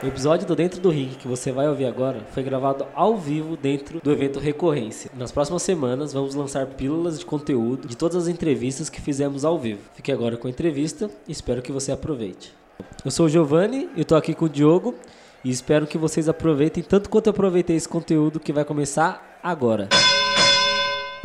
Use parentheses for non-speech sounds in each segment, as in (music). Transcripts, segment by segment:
O episódio do Dentro do Ring que você vai ouvir agora foi gravado ao vivo dentro do evento Recorrência. Nas próximas semanas vamos lançar pílulas de conteúdo de todas as entrevistas que fizemos ao vivo. Fique agora com a entrevista e espero que você aproveite. Eu sou o Giovanni e estou aqui com o Diogo e espero que vocês aproveitem tanto quanto eu aproveitei esse conteúdo que vai começar agora.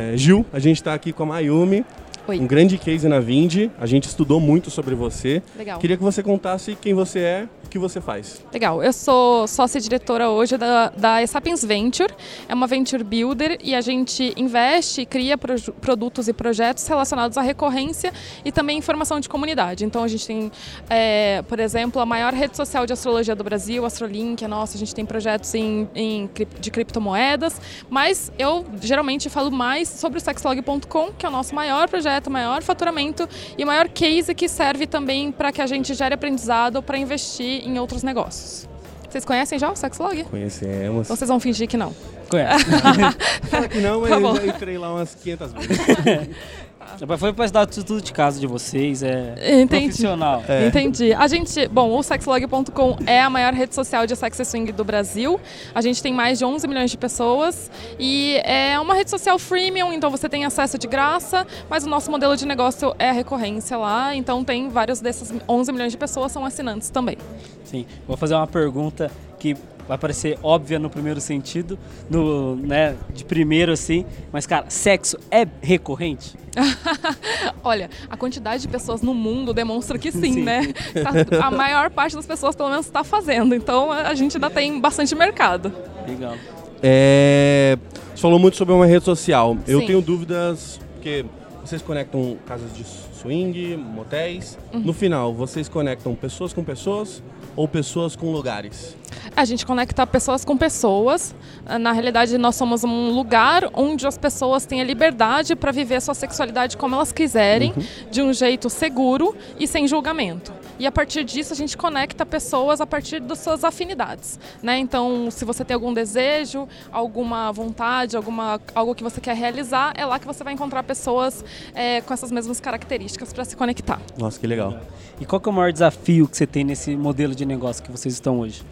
É, Gil, a gente está aqui com a Mayumi, Oi. um grande case na Vindi. A gente estudou muito sobre você. Legal. Queria que você contasse quem você é, o que você faz. Legal. Eu sou sócia diretora hoje da, da Sapiens Venture. É uma venture builder e a gente investe e cria proju- produtos e projetos relacionados à recorrência e também informação de comunidade. Então a gente tem, é, por exemplo, a maior rede social de astrologia do Brasil, Astrolink, é nossa. A gente tem projetos em, em de criptomoedas, mas eu geralmente falo mais sobre o sexlog.com, que é o nosso maior projeto, maior faturamento e o maior case que serve também para que a gente gere aprendizado para investir em outros negócios. Vocês conhecem já o Sexlog? Conhecemos. Ou vocês vão fingir que não? Conhece? (laughs) Fala que não, mas Tá eu já entrei lá umas 500 vezes. (laughs) Foi para estudar tudo de casa de vocês, é Entendi. profissional. É. Entendi. A gente, bom, o sexlog.com é a maior rede social de sex swing do Brasil. A gente tem mais de 11 milhões de pessoas e é uma rede social freemium, então você tem acesso de graça, mas o nosso modelo de negócio é a recorrência lá, então tem vários desses 11 milhões de pessoas são assinantes também. Sim, vou fazer uma pergunta que vai parecer óbvia no primeiro sentido, no, né, de primeiro assim, mas cara, sexo é recorrente? (laughs) Olha, a quantidade de pessoas no mundo demonstra que sim, Sim. né? Tá- a maior parte das pessoas, pelo menos, está fazendo. Então, a gente ainda tem bastante mercado. Legal. É, você falou muito sobre uma rede social. Eu Sim. tenho dúvidas, porque vocês conectam casas de swing, motéis. Uhum. No final, vocês conectam pessoas com pessoas ou pessoas com lugares? A gente conecta pessoas com pessoas. Na realidade, nós somos um lugar onde as pessoas têm a liberdade para viver a sua sexualidade como elas quiserem, de um jeito seguro e sem julgamento. E a partir disso, a gente conecta pessoas a partir das suas afinidades. Né? Então, se você tem algum desejo, alguma vontade, alguma, algo que você quer realizar, é lá que você vai encontrar pessoas é, com essas mesmas características para se conectar. Nossa, que legal. E qual que é o maior desafio que você tem nesse modelo de negócio que vocês estão hoje?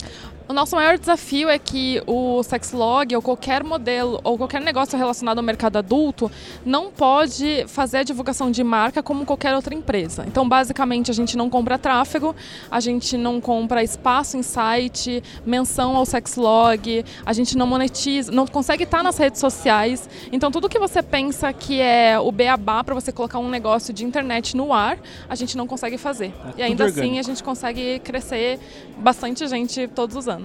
O nosso maior desafio é que o Sexlog ou qualquer modelo ou qualquer negócio relacionado ao mercado adulto não pode fazer a divulgação de marca como qualquer outra empresa. Então, basicamente, a gente não compra tráfego, a gente não compra espaço em site, menção ao Sexlog, a gente não monetiza, não consegue estar nas redes sociais. Então, tudo que você pensa que é o beabá para você colocar um negócio de internet no ar, a gente não consegue fazer. É e ainda assim, orgânico. a gente consegue crescer bastante gente todos os anos.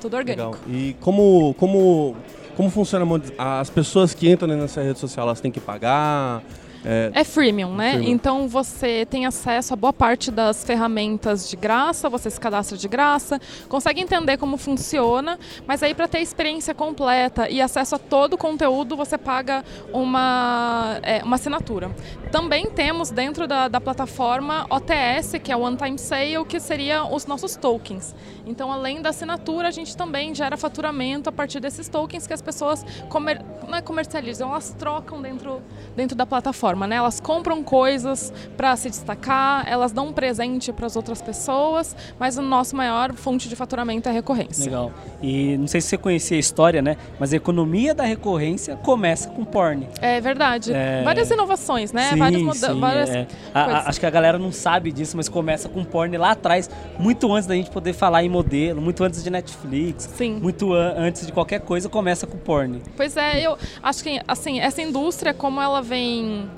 Tudo orgânico. Legal. E como, como, como funciona as pessoas que entram nessa rede social? Elas têm que pagar? É, É freemium, né? Freemium. Então você tem acesso a boa parte das ferramentas de graça, você se cadastra de graça, consegue entender como funciona, mas aí para ter a experiência completa e acesso a todo o conteúdo, você paga uma, é, uma assinatura. Também temos dentro da, da plataforma OTS, que é o One Time Sale, que seria os nossos tokens. Então, além da assinatura, a gente também gera faturamento a partir desses tokens que as pessoas comer, não é comercializam, elas trocam dentro, dentro da plataforma, né? Elas compram coisas para se destacar, elas dão um presente para as outras pessoas, mas o nosso maior fonte de faturamento é a recorrência. Legal. E não sei se você conhecia a história, né? Mas a economia da recorrência começa com porn. É verdade. É. Várias inovações, né? Sim, Várias muda- sim, várias é. Acho que a galera não sabe disso, mas começa com porn lá atrás, muito antes da gente poder falar em modelo, muito antes de Netflix, Sim. muito an- antes de qualquer coisa, começa com porn. Pois é, eu acho que assim, essa indústria, como ela vem.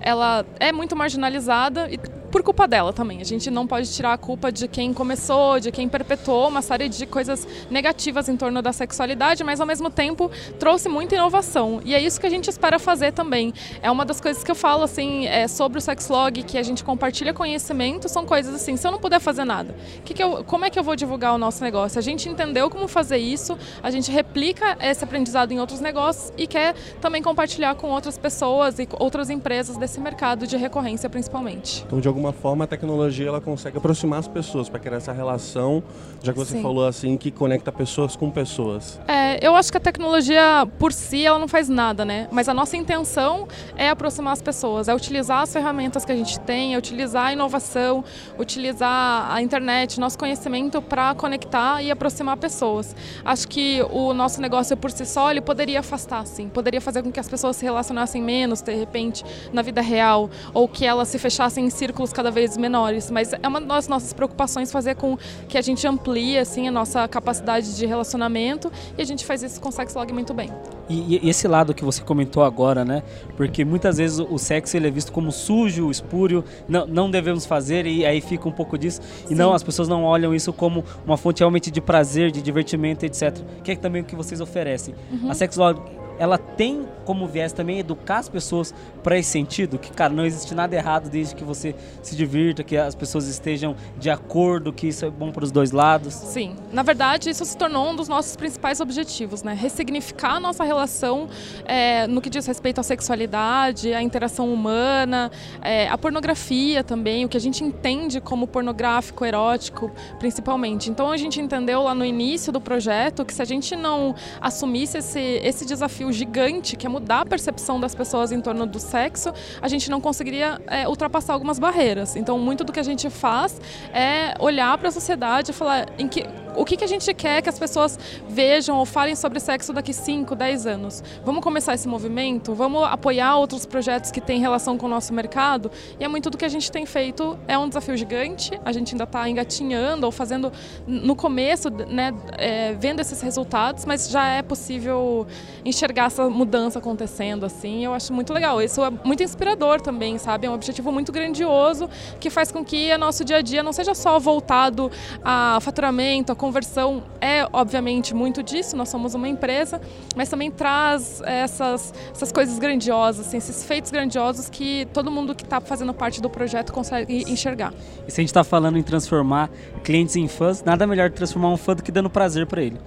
Ela é muito marginalizada e por culpa dela também. A gente não pode tirar a culpa de quem começou, de quem perpetuou uma série de coisas negativas em torno da sexualidade, mas ao mesmo tempo trouxe muita inovação. E é isso que a gente espera fazer também. É uma das coisas que eu falo assim, é, sobre o sexlog, que a gente compartilha conhecimento, são coisas assim, se eu não puder fazer nada, que que eu, como é que eu vou divulgar o nosso negócio? A gente entendeu como fazer isso, a gente replica esse aprendizado em outros negócios e quer também compartilhar com outras pessoas e outras empresas desse mercado de recorrência principalmente. então, de alguma forma a tecnologia ela consegue aproximar as pessoas para criar essa relação, já que você Sim. falou assim, que conecta pessoas com pessoas. É, eu acho que a tecnologia por si ela não faz nada, né? Mas a nossa intenção é aproximar as pessoas, é utilizar as ferramentas que a gente tem, é utilizar a inovação, utilizar a internet, nosso conhecimento para conectar e aproximar pessoas. Acho que o nosso negócio por si só ele poderia afastar, sim, poderia fazer com que as pessoas se relacionassem menos, de repente, na vida real, ou que elas se fechassem em círculos cada vez menores. Mas é uma das nossas preocupações fazer com que a gente amplie assim a nossa capacidade de relacionamento e a gente faz isso com o Sexlog muito bem. E, e esse lado que você comentou agora, né? Porque muitas vezes o sexo ele é visto como sujo, espúrio, não, não devemos fazer e aí fica um pouco disso. E não, as pessoas não olham isso como uma fonte realmente de prazer, de divertimento, etc. Que é também o que vocês oferecem. A Sexlog, ela tem como viés também educar as pessoas para esse sentido, que cara, não existe nada errado desde que você se divirta, que as pessoas estejam de acordo, que isso é bom para os dois lados. Sim, na verdade isso se tornou um dos nossos principais objetivos, né? Ressignificar a nossa relação é, no que diz respeito à sexualidade, à interação humana, é, à pornografia também, o que a gente entende como pornográfico, erótico, principalmente. Então a gente entendeu lá no início do projeto que se a gente não assumisse esse, esse desafio gigante, que é mudar a percepção das pessoas em torno do sexo, a gente não conseguiria é, ultrapassar algumas barreiras. Então muito do que a gente faz é olhar para a sociedade e falar em que o que, que a gente quer que as pessoas vejam ou falem sobre sexo daqui 5, 10 anos? Vamos começar esse movimento? Vamos apoiar outros projetos que têm relação com o nosso mercado? E é muito do que a gente tem feito. É um desafio gigante, a gente ainda está engatinhando ou fazendo no começo, né, é, vendo esses resultados, mas já é possível enxergar essa mudança acontecendo assim. Eu acho muito legal. Isso é muito inspirador também, sabe? É um objetivo muito grandioso que faz com que o nosso dia a dia não seja só voltado a faturamento, a conversão é, obviamente, muito disso, nós somos uma empresa, mas também traz essas, essas coisas grandiosas, assim, esses feitos grandiosos que todo mundo que está fazendo parte do projeto consegue enxergar. E se a gente está falando em transformar clientes em fãs, nada melhor de transformar um fã do que dando prazer para ele.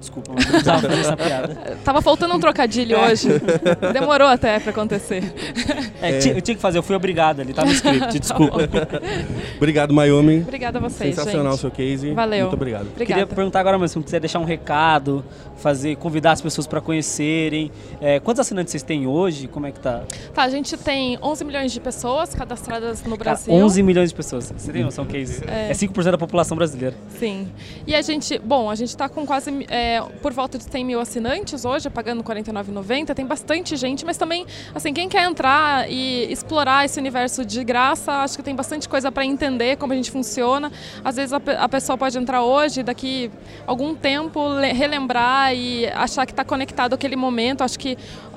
Desculpa, mas eu precisava fazer essa piada. (laughs) Tava faltando um trocadilho hoje. Demorou até para acontecer. É, tinha- Eu tinha que fazer, eu fui obrigado ali, (laughs) tá no script, desculpa. Obrigado, Mayumi. Obrigada a vocês, Sensacional o seu case. Valeu. Muito obrigado. Queria Obrigada. perguntar agora, mas se não quiser deixar um recado, fazer, convidar as pessoas para conhecerem. É, quantos assinantes vocês têm hoje? Como é que tá? Tá, a gente tem 11 milhões de pessoas cadastradas no Cara, Brasil. 11 milhões de pessoas. Você tem noção que é? É. É 5% da população brasileira. Sim. E a gente, bom, a gente está com quase é, por volta de 100 mil assinantes hoje, pagando R$ 49,90. Tem bastante gente, mas também, assim, quem quer entrar e explorar esse universo de graça, acho que tem bastante coisa para entender como a gente funciona. Às vezes a, a pessoa pode entrar hoje, daqui algum tempo, le- relembrar e achar que está conectado àquele momento. Acho que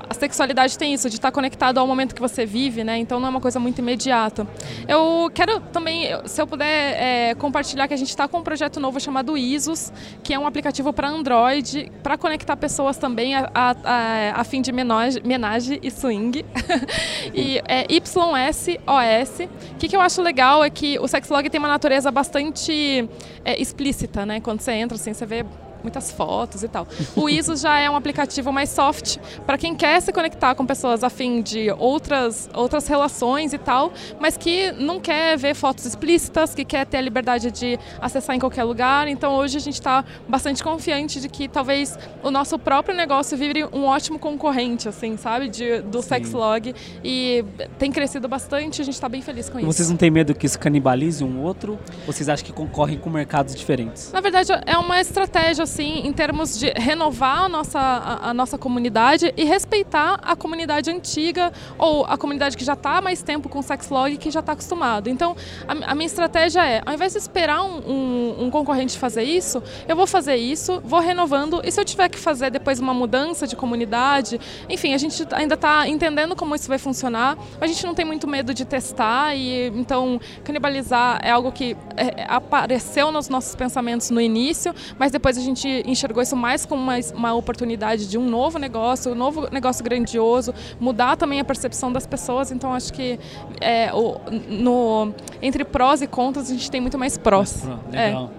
a sexualidade tem isso, de estar conectado ao momento que você vive, né? Então não é uma coisa muito imediata. Eu quero também, se eu puder é, compartilhar que a gente está com um projeto novo chamado ISOS, que é um aplicativo para Android, para conectar pessoas também a, a, a- a fim de menage e swing. (laughs) e é YSOS. O que, que eu acho legal é que o Sexlog tem uma natureza bastante é, explícita, né? Quando você entra, assim, você vê muitas fotos e tal. O ISO já é um aplicativo mais soft para quem quer se conectar com pessoas a fim de outras, outras relações e tal, mas que não quer ver fotos explícitas, que quer ter a liberdade de acessar em qualquer lugar. Então hoje a gente está bastante confiante de que talvez o nosso próprio negócio vire um ótimo concorrente, assim, sabe, de, do Sexlog e tem crescido bastante. A gente está bem feliz com E isso. vocês não têm medo que isso canibalize um outro? Ou vocês acham que concorrem com mercados diferentes? Na verdade, é uma estratégia, assim, em termos de renovar a nossa, a, a nossa comunidade e respeitar a comunidade antiga ou a comunidade que já está há mais tempo com o Sexlog e que já está acostumado. Então, a, a minha estratégia é, ao invés de esperar um, um- um concorrente fazer isso, eu vou fazer isso, vou renovando e se eu tiver que fazer depois uma mudança de comunidade, enfim, a gente ainda está entendendo como isso vai funcionar. A gente não tem muito medo de testar e então canibalizar é algo que é, apareceu nos nossos pensamentos no início, mas depois a gente enxergou isso mais como uma, uma oportunidade de um novo negócio, um novo negócio grandioso, mudar também a percepção das pessoas. Então acho que é, o- no, entre prós e contras a gente tem muito mais prós. É. legal.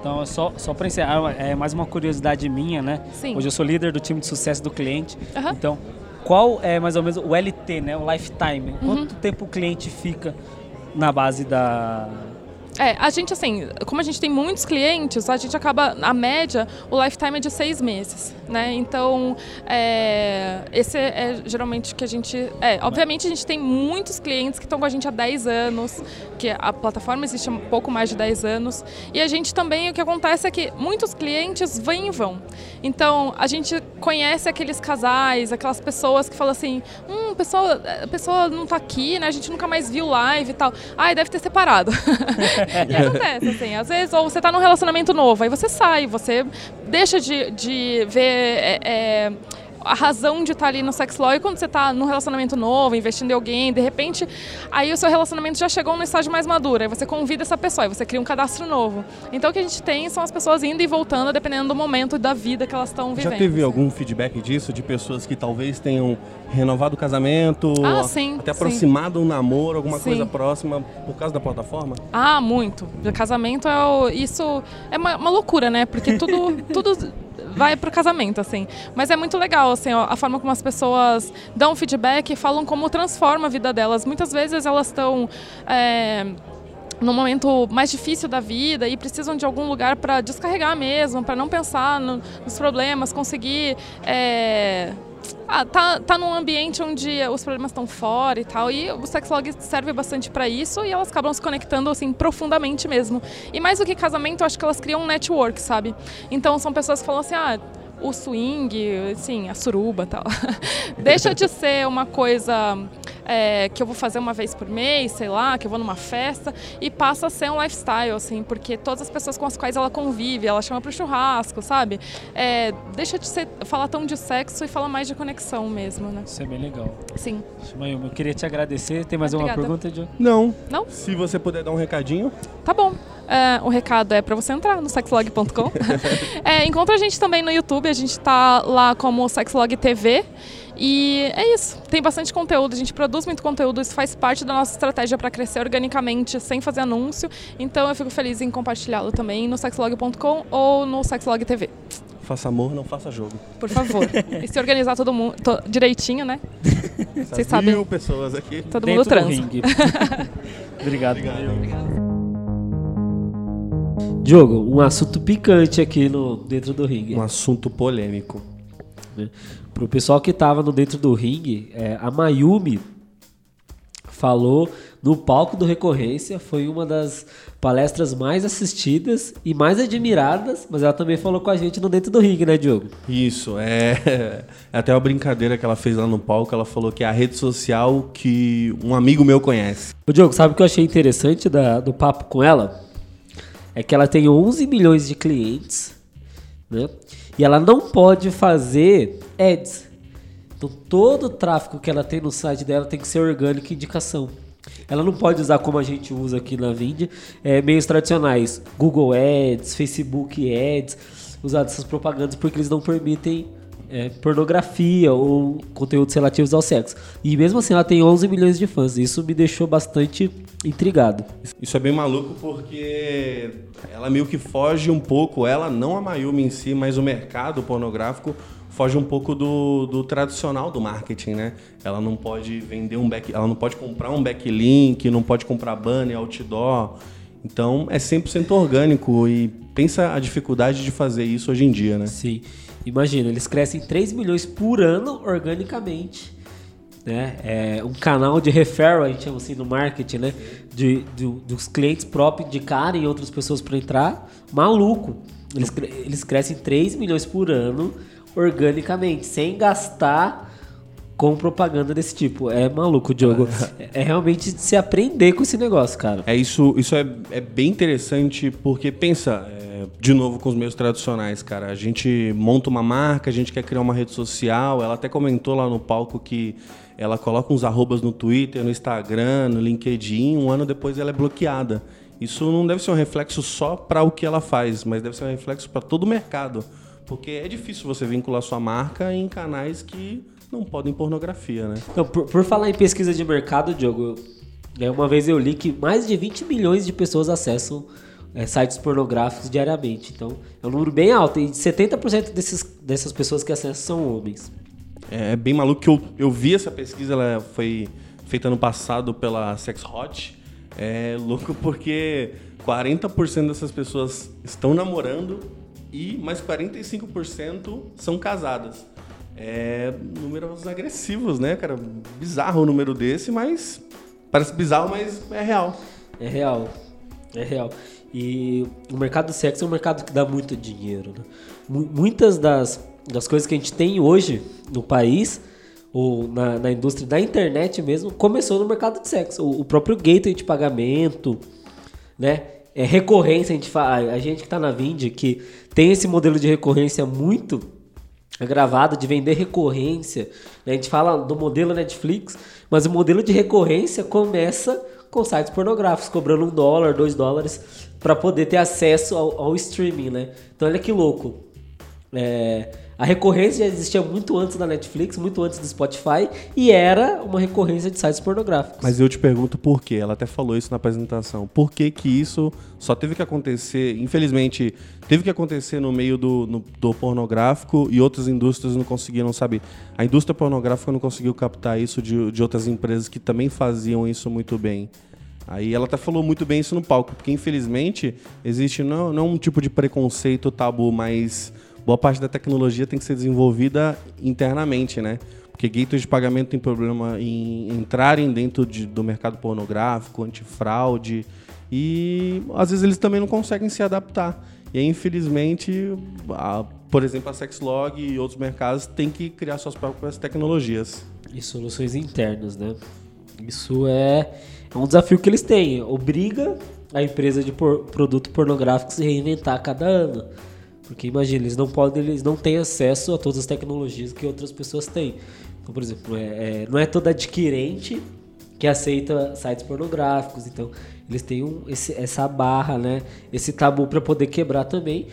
Então, é só, só para encerrar, é mais uma curiosidade minha, né? Sim. Hoje eu sou líder do time de sucesso do cliente. Então, qual é mais ou menos o LT, né? O lifetime? Uhum. Quanto tempo o cliente fica na base da, é, a gente assim, como a gente tem muitos clientes, a gente acaba, a média, o lifetime é de seis meses, né? Então, é, esse é geralmente que a gente, é, obviamente a gente tem muitos clientes que estão com a gente há 10 anos, que a plataforma existe há um pouco mais de 10 anos, e a gente também, o que acontece é que muitos clientes vêm e vão. Então, a gente conhece aqueles casais, aquelas pessoas que falam assim, hum, a pessoa, a pessoa não está aqui, né? A gente nunca mais viu live e tal. Ai, deve ter separado. (laughs) e acontece, assim, às vezes, ou você está num relacionamento novo, aí você sai, você deixa de, de ver. É, é, a razão de estar ali no sex law e quando você está num relacionamento novo, investindo em alguém, de repente, aí o seu relacionamento já chegou no estágio mais maduro, aí você convida essa pessoa, e você cria um cadastro novo. Então o que a gente tem são as pessoas indo e voltando dependendo do momento da vida que elas estão vivendo. Já teve assim. algum feedback disso, de pessoas que talvez tenham renovado o casamento, ah, sim, até aproximado sim. um namoro, alguma sim. coisa próxima por causa da plataforma? Ah, muito. O casamento é o, isso é uma, uma loucura, né? Porque tudo, (laughs) tudo vai pro casamento, assim. Mas é muito legal, assim, a forma como as pessoas dão feedback e falam como transforma a vida delas. Muitas vezes elas estão. É, no momento mais difícil da vida e precisam de algum lugar para descarregar mesmo, para não pensar no, nos problemas, conseguir é, ah, tá, tá num ambiente onde os problemas estão fora e tal, e o sexlog serve bastante para isso e elas acabam se conectando assim profundamente mesmo. E mais do que casamento, eu acho que elas criam um network, sabe? Então são pessoas que falam assim: "Ah, o swing, assim, a suruba tal. (laughs) Deixa de ser uma coisa é, que eu vou fazer uma vez por mês, sei lá, que eu vou numa festa, e passa a ser um lifestyle, assim, porque todas as pessoas com as quais ela convive, ela chama para o churrasco, sabe? É, deixa de ser, falar tão de sexo e fala mais de conexão mesmo, né? Isso é bem legal. Sim. Mayumi, eu queria te agradecer. Tem mais Obrigada. alguma pergunta, Diogo? Não. Não? Se você puder dar um recadinho. Tá bom. É, o recado é para você entrar no sexlog.com. (laughs) é, encontra a gente também no YouTube, a gente tá lá como Sexlog TV. E é isso. Tem bastante conteúdo, a gente produz muito conteúdo, isso faz parte da nossa estratégia para crescer organicamente, sem fazer anúncio. Então eu fico feliz em compartilhá-lo também no sexlog.com ou no Sexlog TV. Faça amor, não faça jogo. Por favor. (laughs) e se organizar todo mundo to, direitinho, né? Vocês Mil sabem. pessoas aqui. Todo Dentro mundo do transa. ringue. (laughs) Obrigado. Obrigado. Diogo, um assunto picante aqui no dentro do ringue. Um assunto polêmico. Pro pessoal que tava no dentro do ringue, é, a Mayumi falou no palco do Recorrência, foi uma das palestras mais assistidas e mais admiradas, mas ela também falou com a gente no dentro do ringue, né, Diogo? Isso, é, (laughs) é até uma brincadeira que ela fez lá no palco, ela falou que é a rede social que um amigo meu conhece. Ô, Diogo, sabe o que eu achei interessante da- do papo com ela? É que ela tem 11 milhões de clientes, né? E ela não pode fazer ads. Então todo o tráfego que ela tem no site dela tem que ser orgânico e indicação. Ela não pode usar como a gente usa aqui na Vind, é, meios tradicionais, Google Ads, Facebook Ads, usar essas propagandas porque eles não permitem é, pornografia ou conteúdos relativos ao sexo. E mesmo assim ela tem 11 milhões de fãs. Isso me deixou bastante intrigado. Isso é bem maluco porque ela meio que foge um pouco, ela, não a Mayumi em si, mas o mercado pornográfico foge um pouco do, do tradicional do marketing, né? Ela não pode vender um back, ela não pode comprar um backlink, não pode comprar banner, outdoor. Então é 100% orgânico e pensa a dificuldade de fazer isso hoje em dia, né? Sim. Imagina, eles crescem 3 milhões por ano organicamente. Né? É um canal de referral, a gente chama assim no marketing, né? De, do- dos clientes próprios indicarem outras pessoas para entrar. Maluco. Eles, eles crescem 3 milhões por ano organicamente, sem gastar com propaganda desse tipo. É maluco, Diogo. (laughs) É, realmente de se aprender com esse negócio, cara. É isso, isso é, é bem interessante porque pensa, é, de novo com os meios tradicionais, cara. A gente monta uma marca, a gente quer criar uma rede social. Ela até comentou lá no palco que ela coloca uns arrobas no Twitter, no Instagram, no LinkedIn. Um ano depois ela é bloqueada. Isso não deve ser um reflexo só para o que ela faz, mas deve ser um reflexo para todo o mercado, porque é difícil você vincular sua marca em canais que não podem pornografia, né? Não, por, por falar em pesquisa de mercado, Diogo, é, uma vez eu li que mais de 20 milhões de pessoas acessam é, sites pornográficos diariamente. Então, é um número bem alto. E 70% desses, dessas pessoas que acessam são homens. É bem maluco que eu, eu vi essa pesquisa, ela foi feita no passado pela Sex Hot. É louco porque 40% dessas pessoas estão namorando e mais 45% são casadas. É números agressivos, né, cara? Bizarro o número desse, mas parece bizarro, mas é real. É real. É real. E o mercado do sexo é um mercado que dá muito dinheiro. Né? Muitas das, das coisas que a gente tem hoje no país, ou na, na indústria da internet mesmo, começou no mercado de sexo. O, o próprio gateway de pagamento, né? É recorrência, a gente fala, a gente que está na Vind, que tem esse modelo de recorrência muito gravado de vender recorrência. Né? A gente fala do modelo Netflix, mas o modelo de recorrência começa com sites pornográficos, cobrando um dólar, dois dólares, para poder ter acesso ao, ao, streaming, né? Então olha que louco. É, a recorrência já existia muito antes da Netflix, muito antes do Spotify, e era uma recorrência de sites pornográficos. Mas eu te pergunto por quê? Ela até falou isso na apresentação. Por que que isso só teve que acontecer, infelizmente, teve que acontecer no meio do, no, do pornográfico e outras indústrias não conseguiram, sabe? A indústria pornográfica não conseguiu captar isso de, de outras empresas que também faziam isso muito bem. Aí ela até falou muito bem isso no palco, porque infelizmente existe não, não um tipo de preconceito tabu, mas boa parte da tecnologia tem que ser desenvolvida internamente, né? Porque gateways de pagamento tem problema em entrarem dentro de, do mercado pornográfico, antifraude, e às vezes eles também não conseguem se adaptar. E aí, infelizmente, a, por exemplo, a Sexlog e outros mercados têm que criar suas próprias tecnologias. E soluções internas, né? Isso é, é um desafio que eles têm. Obriga a empresa de por, produto pornográfico se reinventar a cada ano. Porque imagina, eles não podem, eles não têm acesso a todas as tecnologias que outras pessoas têm. Então, por exemplo, é, é, não é todo adquirente que aceita sites pornográficos. Então, eles têm um, esse, essa barra, né? Esse tabu para poder quebrar também.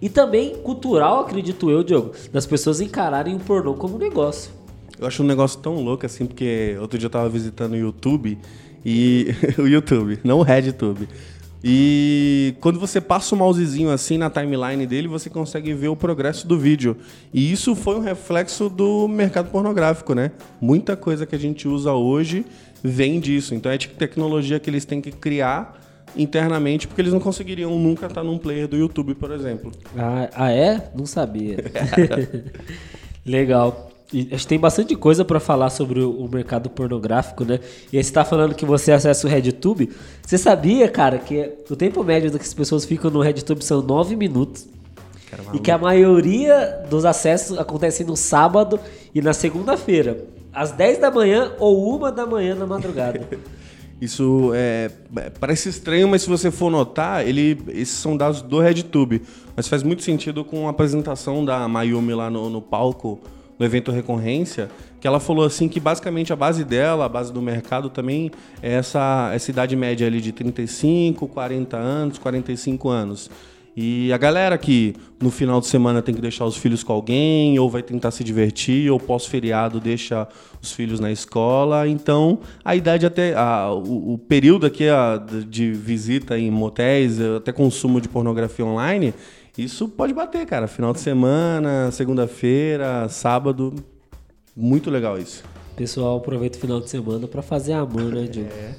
E também cultural, acredito eu, Diogo, das pessoas encararem o pornô como negócio. Eu acho um negócio tão louco assim, porque outro dia eu tava visitando o YouTube e. (laughs) o YouTube, não o RedTube. E quando você passa o mousezinho assim na timeline dele, você consegue ver o progresso do vídeo. E isso foi um reflexo do mercado pornográfico, né? Muita coisa que a gente usa hoje vem disso. Então é tecnologia que eles têm que criar internamente, porque eles não conseguiriam nunca estar num player do YouTube, por exemplo. Ah, ah é? Não sabia. (laughs) (laughs) Legal. Acho que tem bastante coisa para falar sobre o, mercado pornográfico, né? E aí você tá falando que você acessa o RedTube. Você sabia, cara, que o tempo médio das pessoas ficam no RedTube são 9 minutos. E que a maioria dos acessos acontecem no sábado e na segunda-feira. Às 10 da manhã ou 1 da manhã na madrugada. (laughs) Isso é, é, parece estranho, mas se você for notar, ele, esses são dados do RedTube. Mas faz muito sentido com a apresentação da Mayumi lá no, no palco no evento Recorrência, que ela falou assim que basicamente a base dela, a base do mercado também é essa, essa idade média ali de 35, 40 anos, 45 anos. E a galera que no final de semana tem que deixar os filhos com alguém, ou vai tentar se divertir, ou pós-feriado deixa os filhos na escola. Então, a idade até. A, o, o, período aqui a, de visita em motéis, até consumo de pornografia online, isso pode bater, cara. Final de semana, segunda-feira, sábado. Muito legal isso. Pessoal, aproveita o final de semana para fazer amor, né, Diogo? É.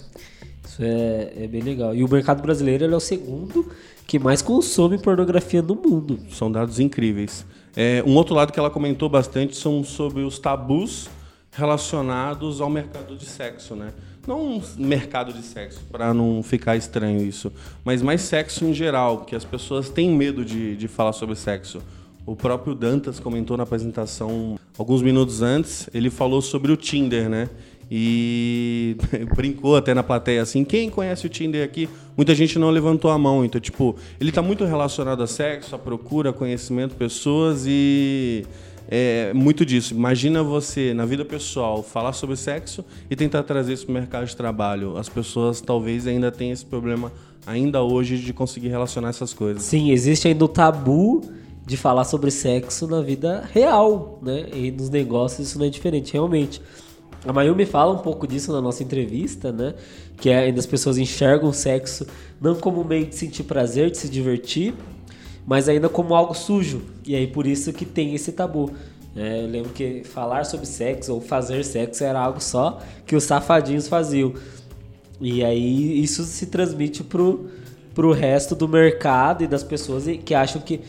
Isso é, é bem legal. E o mercado brasileiro é o segundo que mais consome pornografia no mundo. São dados incríveis. É, um outro lado que ela comentou bastante são sobre os tabus relacionados ao mercado de sexo, né? Não um mercado de sexo, para não ficar estranho isso, mas mais sexo em geral, que as pessoas têm medo de, de falar sobre sexo. O próprio Dantas comentou na apresentação alguns minutos antes, ele falou sobre o Tinder, né? E (laughs) brincou até na plateia assim, quem conhece o Tinder aqui? Muita gente não levantou a mão, então tipo, ele está muito relacionado a sexo, a procura, conhecimento, pessoas e é muito disso. Imagina você, na vida pessoal, falar sobre sexo e tentar trazer isso para o mercado de trabalho. As pessoas talvez ainda tenham esse problema ainda hoje de conseguir relacionar essas coisas. Sim, existe ainda o tabu de falar sobre sexo na vida real, né? E nos negócios isso não é diferente, realmente. A Mayumi fala um pouco disso na nossa entrevista, né? Que é, ainda as pessoas enxergam o sexo não como meio de sentir prazer, de se divertir, mas ainda como algo sujo. E aí por isso que tem esse tabu. É, eu lembro que falar sobre sexo ou fazer sexo era algo só que os safadinhos faziam. E aí isso se transmite pro, pro resto do mercado e das pessoas que acham que.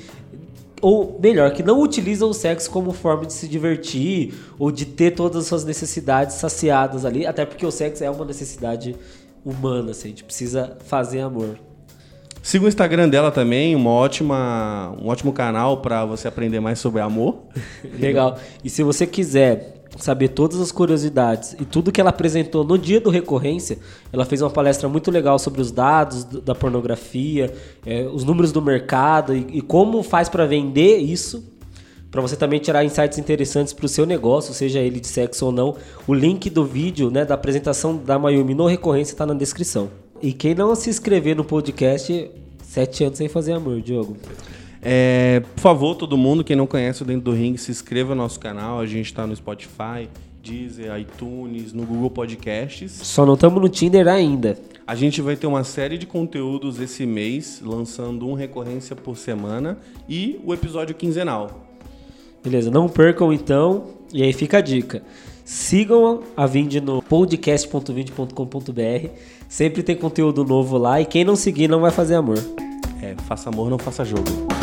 Ou melhor, que não utilizam o sexo como forma de se divertir ou de ter todas as suas necessidades saciadas ali. Até porque o sexo é uma necessidade humana, assim, a gente precisa fazer amor. Siga o Instagram dela também, uma ótima, um ótimo canal para você aprender mais sobre amor. (laughs) Legal. E se você quiser saber todas as curiosidades e tudo que ela apresentou no dia do recorrência, ela fez uma palestra muito legal sobre os dados da pornografia, é, os números do mercado e, e como faz para vender isso. Para você também tirar insights interessantes para o seu negócio, seja ele de sexo ou não. O link do vídeo, né, da apresentação da Mayumi no recorrência está na descrição. E quem não se inscrever no podcast, sete anos sem fazer amor, Diogo. É, por favor, todo mundo, quem não conhece o Dentro do Ring, se inscreva no nosso canal. A gente está no Spotify, Deezer, iTunes, no Google Podcasts. Só não estamos no Tinder ainda. A gente vai ter uma série de conteúdos esse mês, lançando um recorrência por semana e o episódio quinzenal. Beleza, não percam então. E aí fica a dica. Sigam a Vind no podcast.vind.com.br. Sempre tem conteúdo novo lá e quem não seguir não vai fazer amor. É, faça amor, não faça jogo.